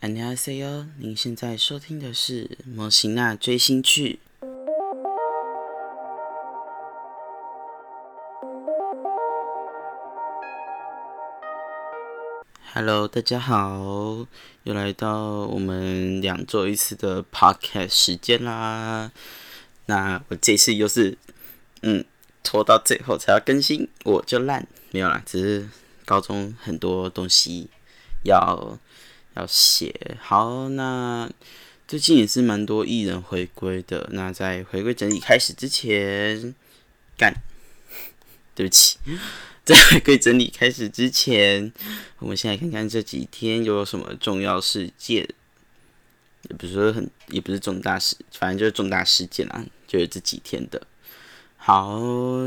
안녕하세요，您现在收听的是《模型娜追星去》。Hello，大家好，又来到我们两周一次的 Podcast 时间啦。那我这次又是，嗯，拖到最后才要更新，我就烂，没有啦，只是高中很多东西要 要写。好，那最近也是蛮多艺人回归的。那在回归整理开始之前，干，对不起。在回归整理开始之前，我们先来看看这几天有什么重要事件，也不是说很，也不是重大事，反正就是重大事件啦，就是这几天的。好，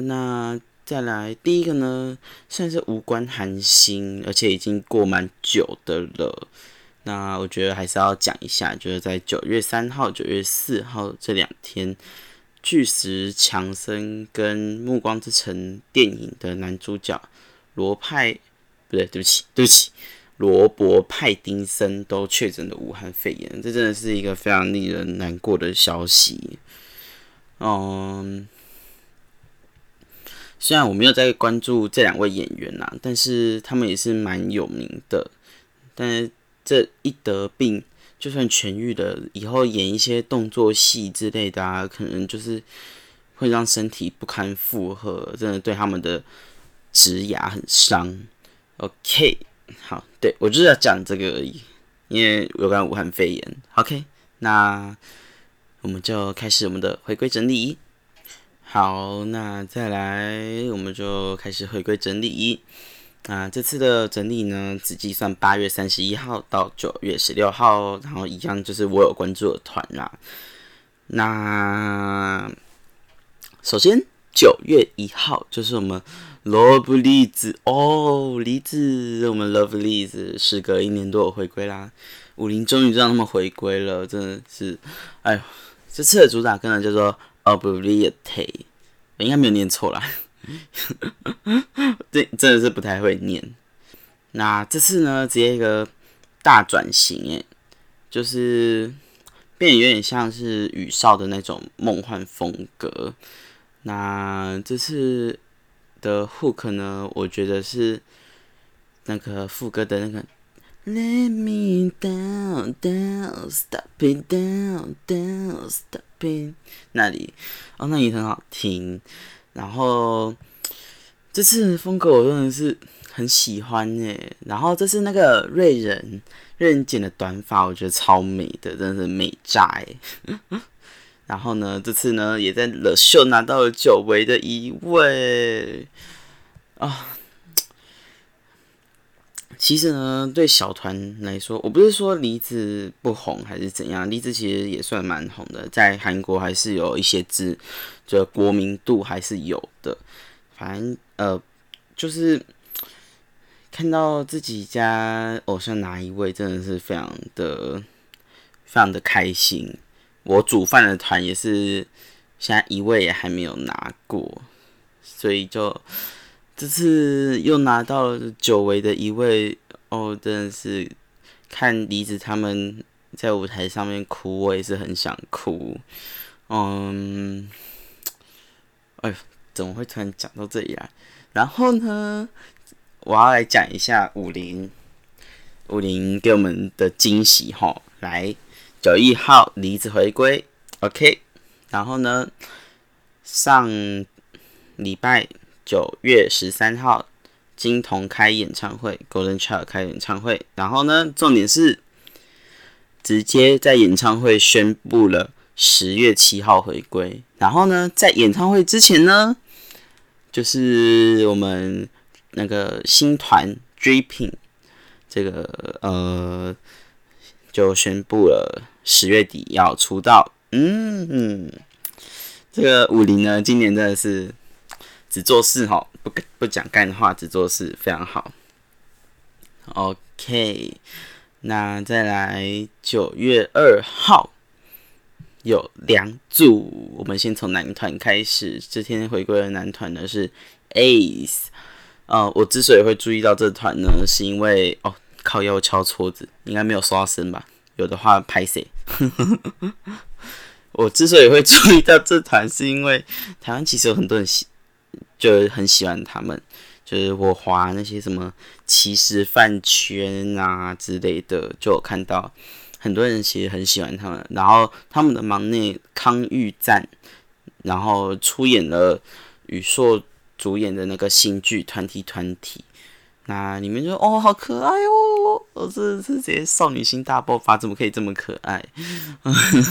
那再来第一个呢，算是无关韩星，而且已经过蛮久的了。那我觉得还是要讲一下，就是在九月三号、九月四号这两天。巨石强森跟《暮光之城》电影的男主角罗派不对，对不起，对不起，罗伯派丁森都确诊了武汉肺炎，这真的是一个非常令人难过的消息。嗯，虽然我没有在关注这两位演员呐，但是他们也是蛮有名的。但是这一得病。就算痊愈了，以后演一些动作戏之类的啊，可能就是会让身体不堪负荷，真的对他们的职牙很伤。OK，好，对我就是要讲这个而已，因为有关武汉肺炎。OK，那我们就开始我们的回归整理。好，那再来，我们就开始回归整理。那这次的整理呢，只计算八月三十一号到九月十六号，然后一样就是我有关注的团啦。那首先九月一号就是我们 Love 栗子哦，栗子，我们 Love 栗子时隔一年多回归啦，武林终于让他们回归了，真的是，哎，这次的主打歌呢叫做 Obliviate，应该没有念错啦。这真的是不太会念。那这次呢，直接一个大转型，诶，就是变得有点像是雨少的那种梦幻风格。那这次的 hook 呢，我觉得是那个副歌的那个 Let me down down stop it down down stop it 那里哦，那里很好听。然后这次风格我真的是很喜欢诶，然后这是那个瑞人瑞人剪的短发，我觉得超美的，真的是美炸诶。然后呢，这次呢也在乐秀拿到了久违的一位啊。其实呢，对小团来说，我不是说梨子不红还是怎样，梨子其实也算蛮红的，在韩国还是有一些知，就国民度还是有的。反正呃，就是看到自己家偶像拿一位，真的是非常的非常的开心。我煮饭的团也是现在一位也还没有拿过，所以就。这次又拿到了久违的一位哦，真的是看梨子他们在舞台上面哭，我也是很想哭。嗯，哎，怎么会突然讲到这里来？然后呢，我要来讲一下武林，武林给我们的惊喜哈。来，九一号梨子回归，OK。然后呢，上礼拜。九月十三号，金童开演唱会，Golden Child 开演唱会。然后呢，重点是直接在演唱会宣布了十月七号回归。然后呢，在演唱会之前呢，就是我们那个新团 Dripping 这个呃，就宣布了十月底要出道。嗯，这个武林呢，今年真的是。只做事哈，不不讲干话，只做事非常好。OK，那再来九月二号有两组，我们先从男团开始。这天回归的男团呢是 Ace。呃，我之所以会注意到这团呢，是因为哦，靠腰敲搓子，应该没有刷声吧？有的话拍谁？我之所以会注意到这团，是因为台湾其实有很多人喜，就很喜欢他们。就是我划那些什么骑士饭圈啊之类的，就有看到很多人其实很喜欢他们。然后他们的忙内康裕赞，然后出演了宇硕主演的那个新剧《团体团体》。那里面就哦，好可爱哦！我这这些少女心大爆发，怎么可以这么可爱？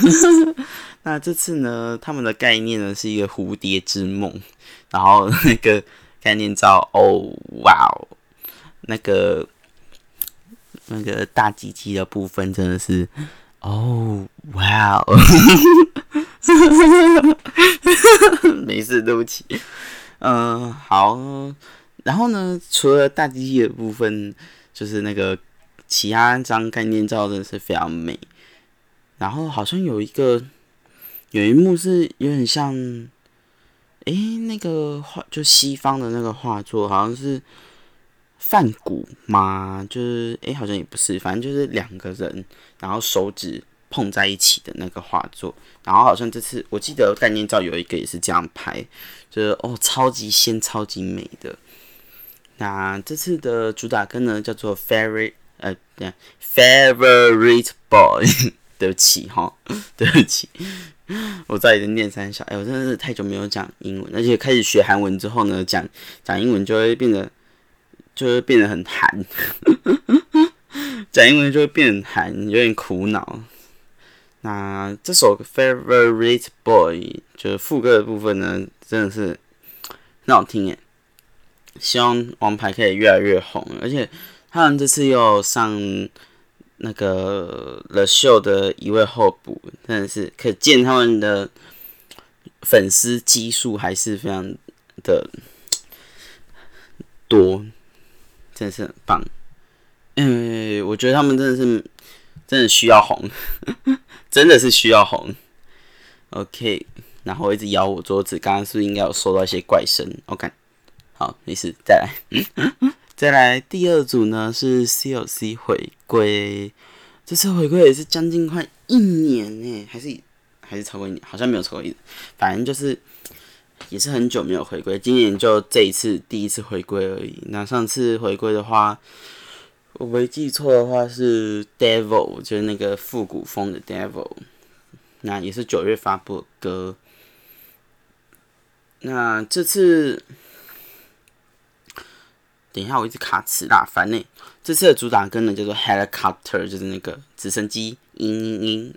那这次呢，他们的概念呢是一个蝴蝶之梦，然后那个概念照，哦哇哦，那个那个大鸡鸡的部分真的是，哦哇哦，没事，对不起，嗯，好。然后呢，除了大机器的部分，就是那个其他张概念照真的是非常美。然后好像有一个有一幕是有点像，诶，那个画就西方的那个画作，好像是梵谷吗？就是诶，好像也不是，反正就是两个人，然后手指碰在一起的那个画作。然后好像这次我记得概念照有一个也是这样拍，就是哦，超级仙，超级美的。那这次的主打歌呢，叫做 Favorite，呃，对，Favorite Boy，对不起哈，对不起，我在这念三小，哎，我真的是太久没有讲英文，而且开始学韩文之后呢，讲讲英文就会变得，就会变得很韩，讲英文就会变很韩，有点苦恼。那这首 Favorite Boy 就是副歌的部分呢，真的是很好听耶。希望王牌可以越来越红，而且他们这次又上那个了秀的一位候补，真的是可见他们的粉丝基数还是非常的多，真的是很棒。嗯，我觉得他们真的是真的需要红，真的是需要红。OK，然后一直咬我桌子，刚刚是不是应该有收到一些怪声？OK。好，没事，再来，再来第二组呢是 CLC 回归，这次回归也是将近快一年呢，还是还是超过一年，好像没有超过一年，反正就是也是很久没有回归，今年就这一次第一次回归而已。那上次回归的话，我没记错的话是 Devil，就是那个复古风的 Devil，那也是九月发布的歌。那这次。等一下，我一直卡词啦，烦呢。这次的主打歌呢叫做 Helicopter，就是那个直升机，嘤嘤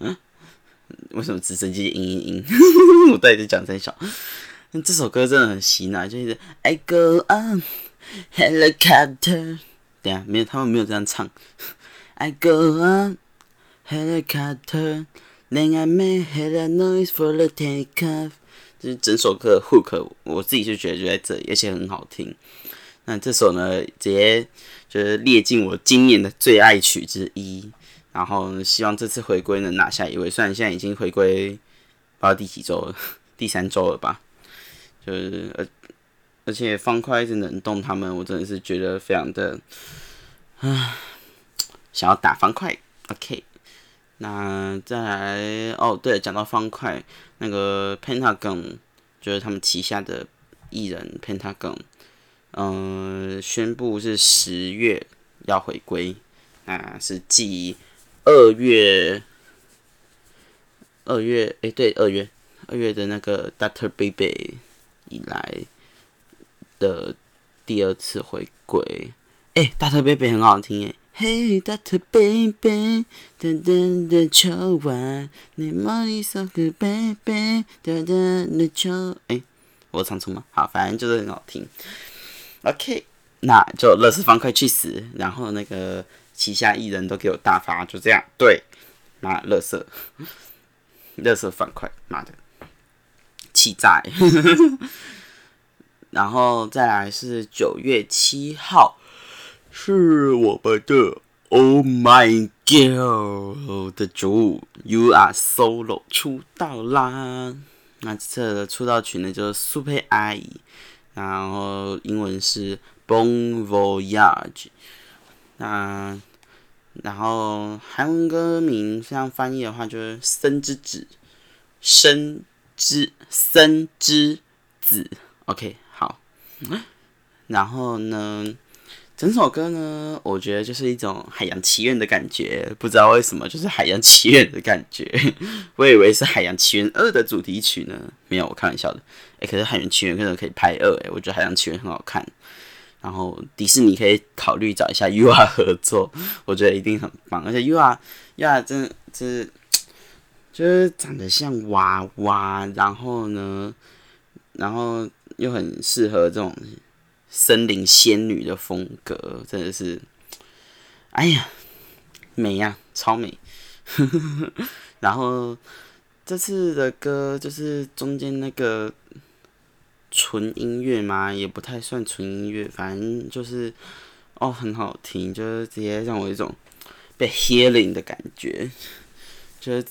嘤。为什么直升机嘤嘤嘤？我到底在讲真小？这首歌真的很洗脑，就是 I go on helicopter。等下，没有，他们没有这样唱。I go on helicopter，then I make a noise for the takeoff。就是整首歌的 hook，我自己就觉得就在这里，而且很好听。那这首呢，直接就是列进我今年的最爱曲之一。然后希望这次回归能拿下一位，虽然现在已经回归不知道第几周了，第三周了吧。就是而而且方块一直能动他们，我真的是觉得非常的啊，想要打方块。OK，那再来哦，对，讲到方块，那个 Pentagon 就是他们旗下的艺人 Pentagon。嗯，宣布是十月要回归，啊，是继二月二月哎，对，二月二月的那个 Doctor Baby 以来的第二次回归。哎，Doctor Baby 很好听哎，Hey Doctor Baby，噔噔的秋晚，你梦里说个 Baby，噔噔的秋，哎，我唱错吗？好，反正就是很好听。OK，那就乐视方块去死，然后那个旗下艺人都给我大发，就这样。对，那乐色，乐色方块，妈的，气炸！然后再来是九月七号，是我们的 Oh My Girl 的主 You Are Solo 出道啦。那这的出道曲呢，就是苏佩阿姨。然后英文是 Bon Voyage，那然后韩文歌名这样翻译的话，就是“生之子”，生之生之子。OK，好。然后呢？整首歌呢，我觉得就是一种海洋奇缘的感觉，不知道为什么就是海洋奇缘的感觉。我以为是海洋奇缘二的主题曲呢，没有，我开玩笑的。哎，可是海洋奇缘可能可以拍二，哎，我觉得海洋奇缘很好看。然后迪士尼可以考虑找一下 U R 合作，我觉得一定很棒。而且 U R U R 真的是就是长得像娃娃，然后呢，然后又很适合这种。森林仙女的风格真的是，哎呀，美呀，超美。然后这次的歌就是中间那个纯音乐嘛，也不太算纯音乐，反正就是哦很好听，就是直接让我一种被 healing 的感觉，就是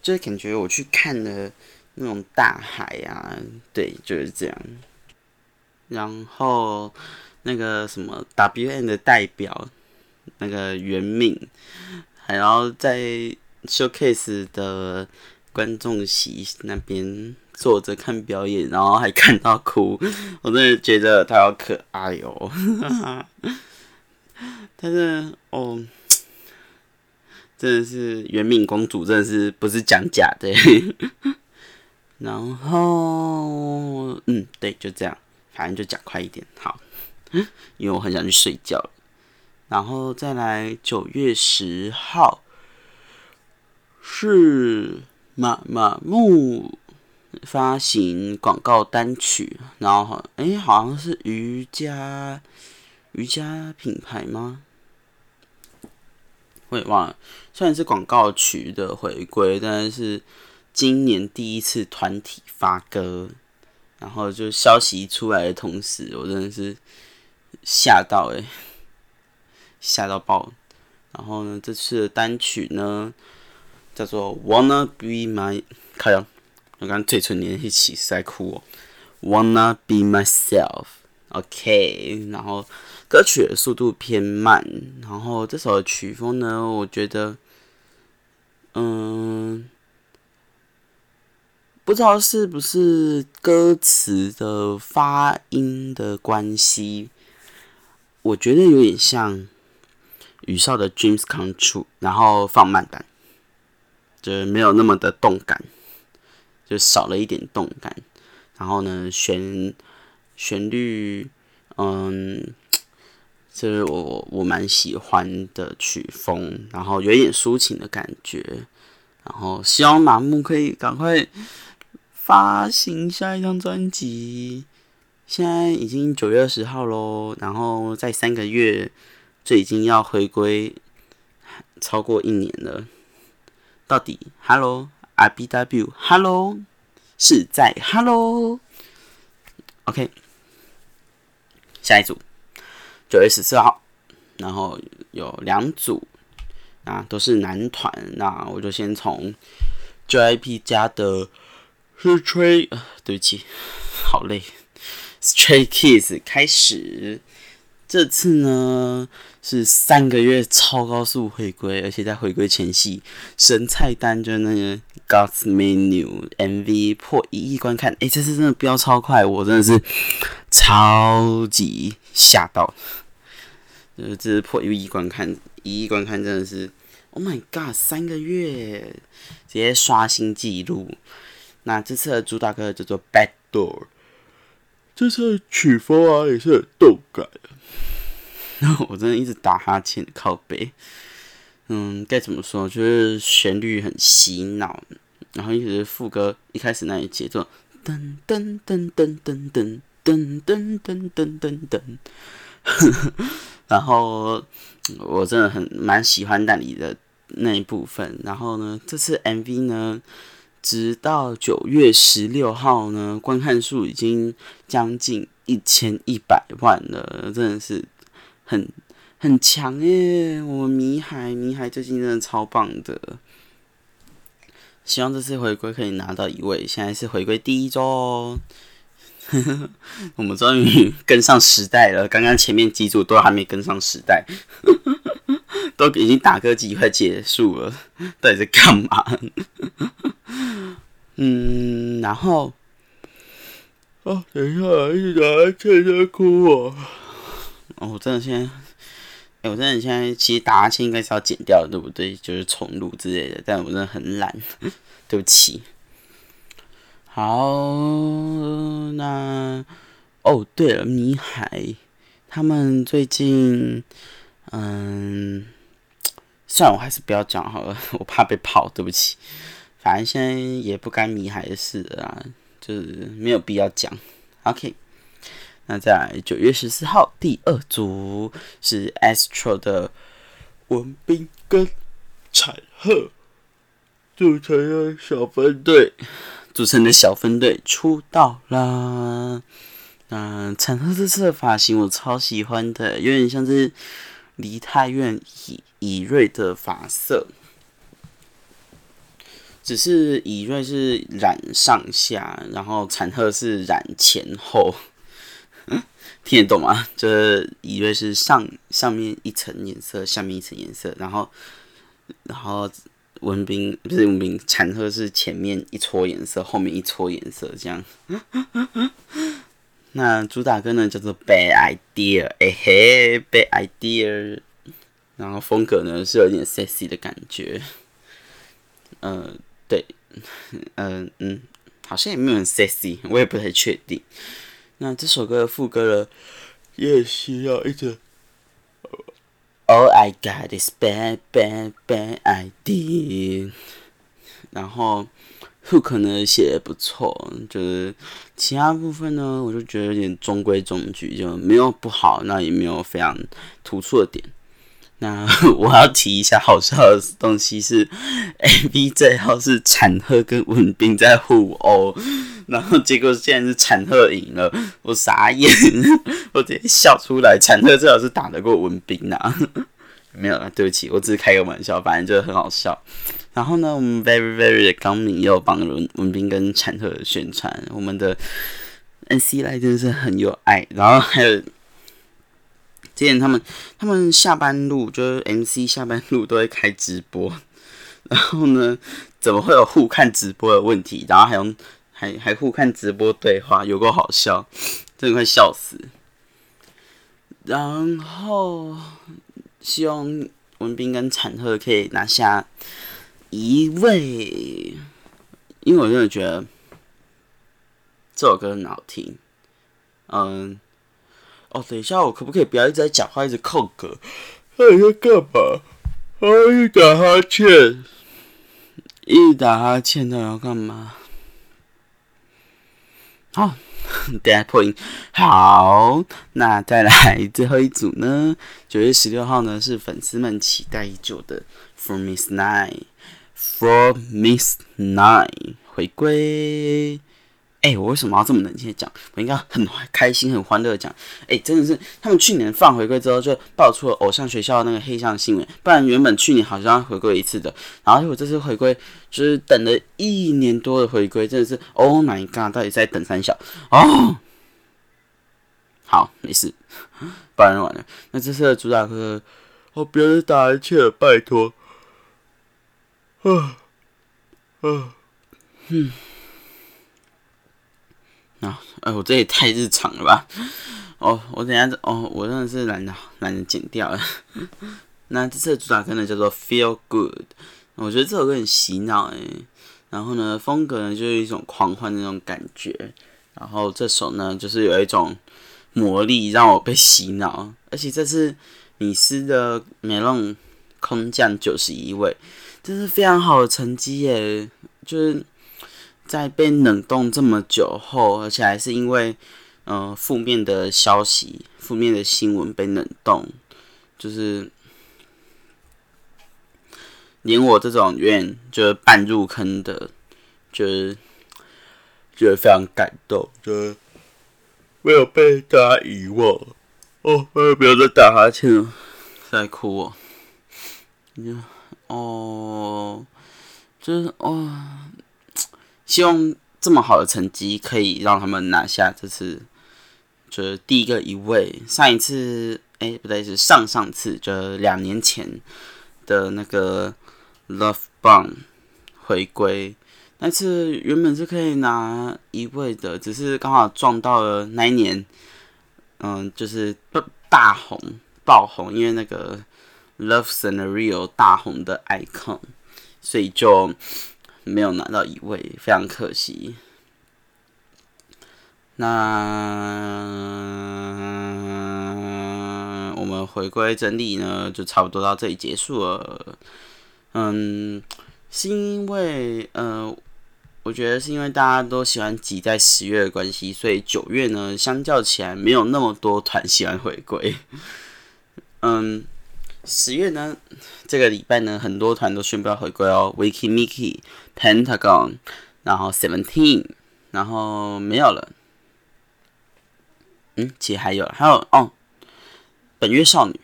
就是感觉我去看了那种大海啊，对，就是这样。然后那个什么 W N 的代表那个袁敏，还要在 showcase 的观众席那边坐着看表演，然后还看到哭，我真的觉得他好可爱哦。但是哦，真的是袁敏公主，真的是不是讲假的。然后嗯，对，就这样。反正就讲快一点，好，因为我很想去睡觉了。然后再来九月十号是马马木发行广告单曲，然后哎好像是瑜伽瑜伽品牌吗？我也忘了。虽然是广告曲的回归，但是今年第一次团体发歌。然后就消息出来的同时，我真的是吓到诶，吓到爆！然后呢，这次的单曲呢叫做《Wanna Be My》，看呀，我刚嘴唇连一起在哭哦，《Wanna Be Myself》，OK。然后歌曲的速度偏慢，然后这首曲风呢，我觉得，嗯。不知道是不是歌词的发音的关系，我觉得有点像宇少的《Dreams Come True》，然后放慢版，就是没有那么的动感，就少了一点动感。然后呢，旋旋律，嗯，这是我我蛮喜欢的曲风，然后有一点抒情的感觉。然后希望麻木可以赶快。发行下一张专辑，现在已经九月二十号喽，然后在三个月就已经要回归超过一年了。到底，Hello R B W，Hello 是在 Hello，OK，下一组九月十四号，然后有两组啊，都是男团，那我就先从 JYP 家的。是吹，对不起，好累。Stray Kids 开始，这次呢是三个月超高速回归，而且在回归前夕，神菜单就那个 God's Menu MV 破一亿观看，哎，这次真的飙超快，我真的是超级吓到。呃，这是破一亿观看，一亿观看真的是，Oh my God，三个月直接刷新纪录。那这次的主打歌叫做《Back Door》，这次的曲风啊也是很动感的。然 后我真的一直打哈欠靠背，嗯，该怎么说？就是旋律很洗脑，然后一直副歌一开始那一节奏，噔噔噔噔噔噔噔噔噔噔噔噔，然后我真的很蛮喜欢那里的那一部分。然后呢，这次 MV 呢？直到九月十六号呢，观看数已经将近一千一百万了，真的是很很强耶！我们迷海迷海最近真的超棒的，希望这次回归可以拿到一位，现在是回归第一周哦，我们终于跟上时代了。刚刚前面几组都还没跟上时代，都已经打歌机快结束了，到底在干嘛？嗯，然后哦，等一下，一直在欠在哭哦。哦，我真的现在，哎，我真的现在其实打哈欠应该是要剪掉，对不对？就是重录之类的，但我真的很懒，对不起。好，那哦，对了，米海他们最近，嗯，算了，我还是不要讲好了，我怕被泡，对不起。反正现在也不干米海的事啊，就是没有必要讲。OK，那在九月十四号，第二组是 Astro 的文斌跟彩鹤组成的小分队。组成的小分队出道啦！嗯，陈赫这次的发型我超喜欢的，有点像是梨泰院以以瑞的发色，只是以瑞是染上下，然后陈赫是染前后，听得懂吗？就是以瑞是上上面一层颜色，下面一层颜色，然后然后。文斌不是文斌，产鹤是前面一撮颜色，后面一撮颜色这样。那主打歌呢叫做《Bad Idea》，哎嘿，《Bad Idea》，然后风格呢是有点 sexy 的感觉。嗯，对，嗯嗯，好像也没有很 sexy，我也不太确定。那这首歌的副歌呢，也需要一直。All I got is bad, bad, bad idea。然后 hook 呢写的不错，就是其他部分呢，我就觉得有点中规中矩，就没有不好，那也没有非常突出的点。那 我要提一下好笑的东西是，A B 最后是产鹤跟文斌在互殴。然后结果现在是产鹤赢了，我傻眼，我直接笑出来。产鹤最好是打得过文斌呐，没有了，对不起，我只是开个玩笑，反正就是很好笑。然后呢，我们 very very 的刚明又帮文文斌跟产特宣传，我们的 N C 来真的是很有爱。然后还有之前他们他们下班路就是 M C 下班路都会开直播，然后呢，怎么会有互看直播的问题？然后还用。还还互看直播对话，有够好笑，真的快笑死。然后希望文斌跟产鹤可以拿下一位，因为我真的觉得这首歌很好听。嗯，哦，等一下，我可不可以不要一直在讲话，一直扣歌？你在干嘛？啊，一打哈欠，一打哈欠，他要干嘛？好，等下破音。好，那再来最后一组呢？九月十六号呢，是粉丝们期待已久的 For Miss Nine，For Miss Nine 回归。哎，我为什么要这么冷静的讲？我应该很开心、很欢乐的讲。哎，真的是他们去年放回归之后，就爆出了偶像学校那个黑箱新闻。不然原本去年好像要回归一次的，然后结果这次回归就是等了一年多的回归，真的是 Oh my God！到底在等三小哦？好，没事，不然完了。那这次的主打歌，哦，不要再打一切，拜托。啊啊，嗯。哎，我这也太日常了吧！哦，我等下哦，我真的是懒得懒得剪掉了。那这次的主打歌呢叫做《Feel Good》，我觉得这首歌很洗脑哎。然后呢，风格呢就是一种狂欢的那种感觉。然后这首呢就是有一种魔力让我被洗脑，而且这次米斯的美龙空降九十一位，这是非常好的成绩耶，就是。在被冷冻这么久后，而且还是因为，呃，负面的消息、负面的新闻被冷冻，就是连我这种有点就是半入坑的，就是觉得非常感动，就是没有被大家遗忘。哦，我也不要再打哈欠了，在哭哦。哦，就是哦。希望这么好的成绩，可以让他们拿下这次就是第一个一位。上一次，哎，不对，是上上次，就两年前的那个 Love Bomb 回归，那次原本是可以拿一位的，只是刚好撞到了那一年，嗯，就是大红爆红，因为那个 Love Scenario 大红的 icon，所以就。没有拿到一位，非常可惜。那我们回归整理呢，就差不多到这里结束了。嗯，是因为呃，我觉得是因为大家都喜欢挤在十月的关系，所以九月呢，相较起来没有那么多团喜欢回归。嗯。十月呢，这个礼拜呢，很多团都宣布要回归哦，Wiki Miki、Pentagon，然后 Seventeen，然后没有了。嗯，其实还有，还有哦，本月少女，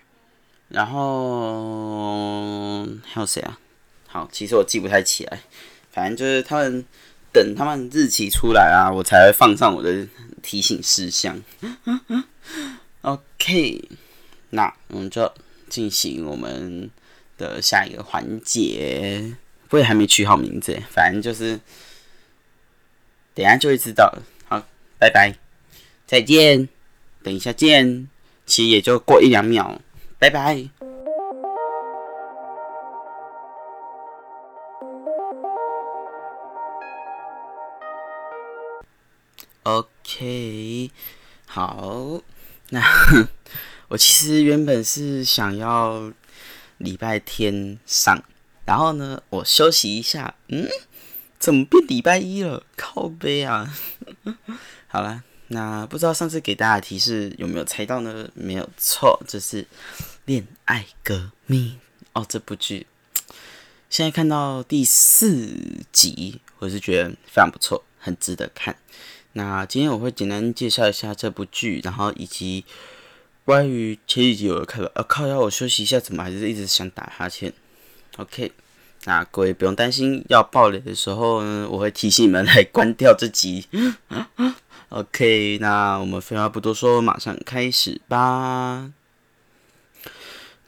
然后还有谁啊？好，其实我记不太起来，反正就是他们等他们日期出来啊，我才会放上我的提醒事项。OK，那我们就。进行我们的下一个环节，我也还没取好名字，反正就是等下就会知道了。好，拜拜，再见，等一下见，其实也就过一两秒，拜拜。OK，好，那。我其实原本是想要礼拜天上，然后呢，我休息一下，嗯，怎么变礼拜一了？靠背啊！好了，那不知道上次给大家提示有没有猜到呢？没有错，这是《恋爱革命》哦，这部剧现在看到第四集，我是觉得非常不错，很值得看。那今天我会简单介绍一下这部剧，然后以及。关于前几集有看到，呃，靠，要我休息一下，怎么还是一直想打哈欠？OK，那各位不用担心，要爆雷的时候呢，我会提醒你们来关掉这集。OK，那我们废话不多说，马上开始吧。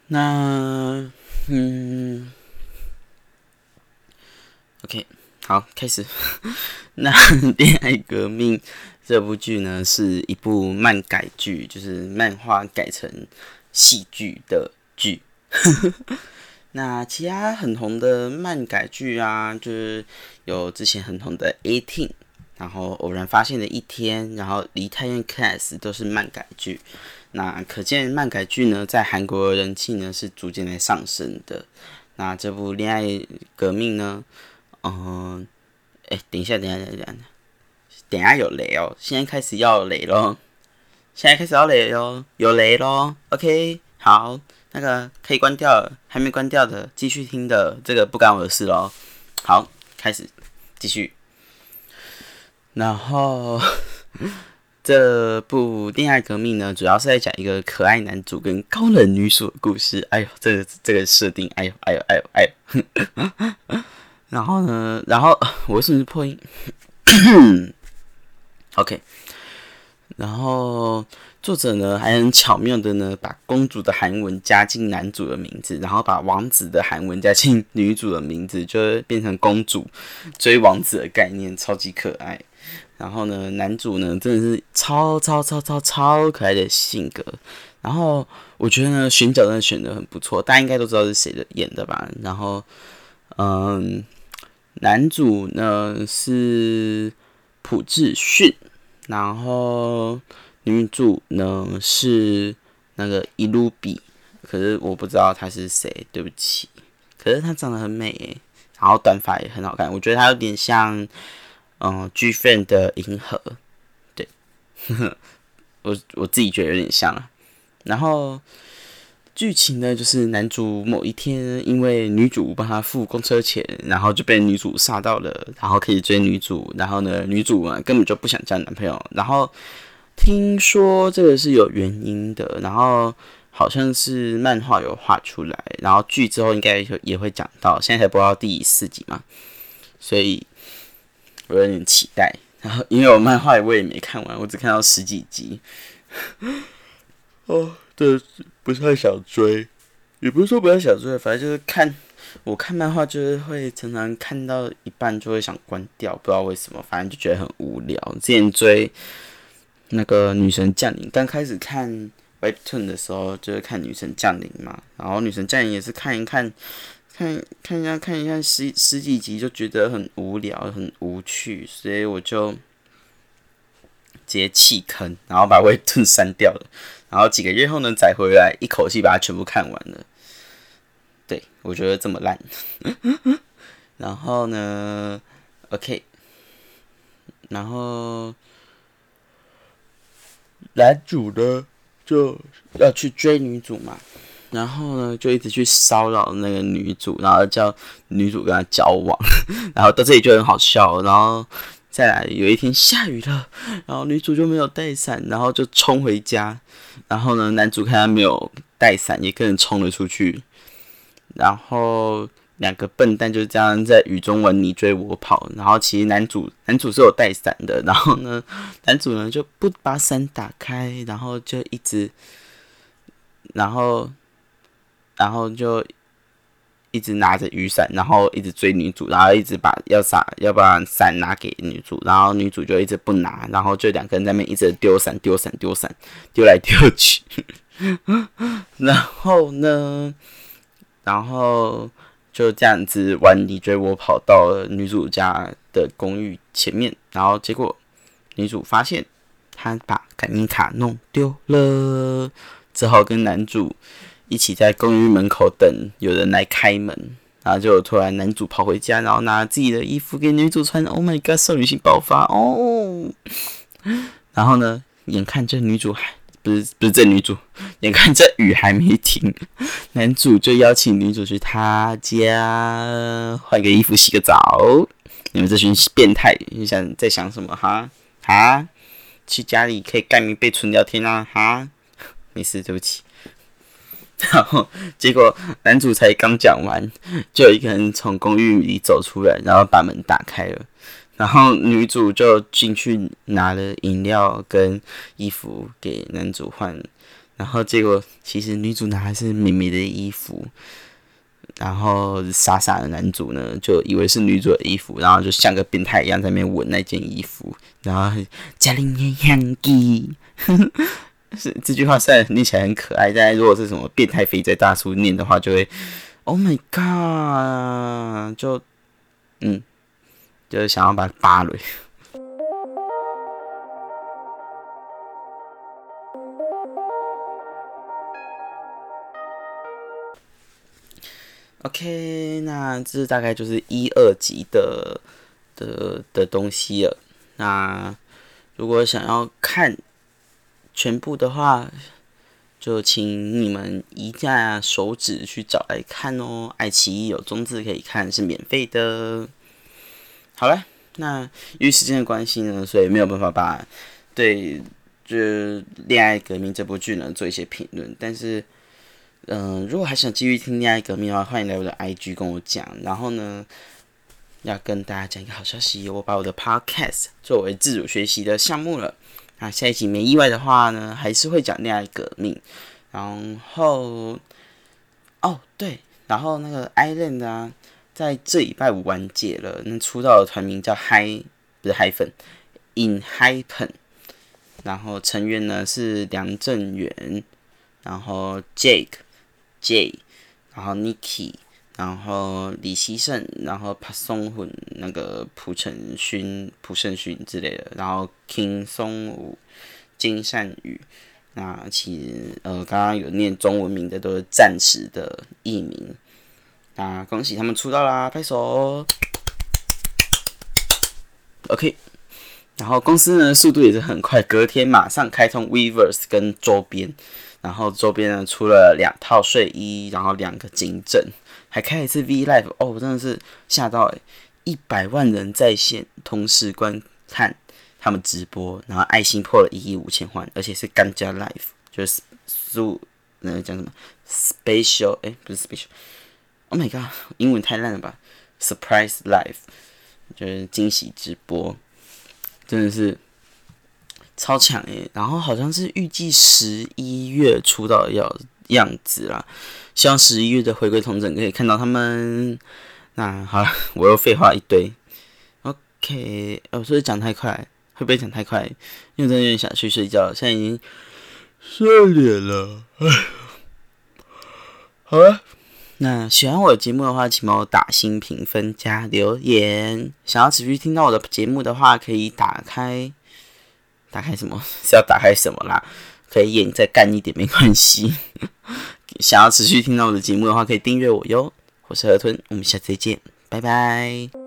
那，嗯，OK，好，开始。那恋爱革命。这部剧呢是一部漫改剧，就是漫画改成戏剧的剧。那其他很红的漫改剧啊，就是有之前很红的《Eighteen》，然后偶然发现的一天，然后《梨泰院 Class》都是漫改剧。那可见漫改剧呢，在韩国人气呢是逐渐在上升的。那这部《恋爱革命》呢，嗯，哎，等一下，等一下，等一下。等一下有雷哦！现在开始要雷咯，现在开始要雷哟，有雷咯。OK，好，那个可以关掉，还没关掉的继续听的，这个不干我的事咯。好，开始继续。然后 这部《恋爱革命》呢，主要是在讲一个可爱男主跟高冷女主的故事。哎呦，这个这个设定，哎呦哎呦哎呦哎呦。然后呢，然后我是不是破音？OK，然后作者呢还很巧妙的呢，把公主的韩文加进男主的名字，然后把王子的韩文加进女主的名字，就变成公主追王子的概念，超级可爱。然后呢，男主呢真的是超超超超超可爱的性格。然后我觉得呢，选角真的选的很不错，大家应该都知道是谁的演的吧？然后，嗯，男主呢是。朴智勋，然后女主呢是那个伊露比，可是我不知道她是谁，对不起。可是她长得很美，然后短发也很好看，我觉得她有点像嗯 G Fan 的银河，对，我 我自己觉得有点像啊，然后。剧情呢，就是男主某一天因为女主帮他付公车钱，然后就被女主杀到了，然后可以追女主，然后呢，女主啊根本就不想交男朋友，然后听说这个是有原因的，然后好像是漫画有画出来，然后剧之后应该也会讲到，现在才播到第四集嘛，所以我有点期待，然后因为我漫画我也没看完，我只看到十几集。哦，对，不太想追，也不是说不太想追，反正就是看。我看漫画就是会常常看到一半就会想关掉，不知道为什么，反正就觉得很无聊。之前追那个女神降临，刚开始看 Webtoon 的时候就是看女神降临嘛，然后女神降临也是看一看，看看一下看一下十十几集就觉得很无聊很无趣，所以我就直接弃坑，然后把 Webtoon 删掉了。然后几个月后呢，再回来一口气把它全部看完了。对，我觉得这么烂。然后呢，OK，然后男主呢就要去追女主嘛，然后呢就一直去骚扰那个女主，然后叫女主跟他交往，然后到这里就很好笑。然后再来有一天下雨了，然后女主就没有带伞，然后就冲回家，然后呢男主看他没有带伞，也跟人冲了出去。然后两个笨蛋就是这样在雨中玩你追我跑，然后其实男主男主是有带伞的，然后呢，男主呢就不把伞打开，然后就一直，然后，然后就一直拿着雨伞，然后一直追女主，然后一直把要伞要把伞拿给女主，然后女主就一直不拿，然后就两个人在那边一直丢伞丢伞丢伞丢来丢去，然后呢？然后就这样子玩你追我跑到女主家的公寓前面，然后结果女主发现她把感应卡弄丢了，只好跟男主一起在公寓门口等有人来开门，然后就突然男主跑回家，然后拿自己的衣服给女主穿，Oh my god，少女心爆发哦！然后呢，眼看这女主还。不是不是这女主，眼看这雨还没停，男主就邀请女主去他家换个衣服、洗个澡。你们这群变态，你想在想什么哈？哈？去家里可以盖棉被、纯聊天啊？哈？没事，对不起。然后结果男主才刚讲完，就有一个人从公寓里走出来，然后把门打开了。然后女主就进去拿了饮料跟衣服给男主换，然后结果其实女主拿的是美美的衣服，然后傻傻的男主呢就以为是女主的衣服，然后就像个变态一样在那边闻那件衣服，然后家里面香鸡，是这句话虽然念起来很可爱，但如果是什么变态肥宅大叔念的话，就会 Oh my God，就嗯。就是想要把它扒了。OK，那这大概就是一二级的的的东西了。那如果想要看全部的话，就请你们移下手指去找来看哦。爱奇艺有中字可以看，是免费的。好了，那由于时间的关系呢，所以没有办法把对就《恋爱革命》这部剧呢做一些评论。但是，嗯，如果还想继续听《恋爱革命》的话，欢迎来我的 IG 跟我讲。然后呢，要跟大家讲一个好消息，我把我的 Podcast 作为自主学习的项目了。那下一集没意外的话呢，还是会讲《恋爱革命》。然后，哦对，然后那个 Island 啊。在这礼拜五完结了，那出道的团名叫 Hi，不是 Hi 粉，In Hi Pen，然后成员呢是梁正元，然后 Jake J，然后 Nikki，然后李希胜，然后朴松หุ่那个朴成勋、朴胜勋之类的，然后 King 松武、金善宇，那其实呃刚刚有念中文名的都是暂时的艺名。那恭喜他们出道啦，拍手。OK，然后公司呢速度也是很快，隔天马上开通 Weverse 跟周边，然后周边呢出了两套睡衣，然后两个颈枕，还开一次 V Live，哦，我真的是吓到诶，一百万人在线同时观看他们直播，然后爱心破了一亿五千万，而且是干加 Live，就是速那个叫什么 Special，哎，不是 Special。Oh my god，英文太烂了吧！Surprise Live 就是惊喜直播。真的是超强诶。然后好像是预计十一月出道的要样子啦，希望十一月的回归同整可以看到他们。那好了，我又废话一堆。OK，我是不是讲太快，会不会讲太快？因为真的有点想去睡觉，现在已经十二点了。好了。那喜欢我的节目的话，请帮我打新评分加留言。想要持续听到我的节目的话，可以打开，打开什么？是要打开什么啦？可以演再干一点没关系。想要持续听到我的节目的话，可以订阅我哟。我是河豚，我们下次再见，拜拜。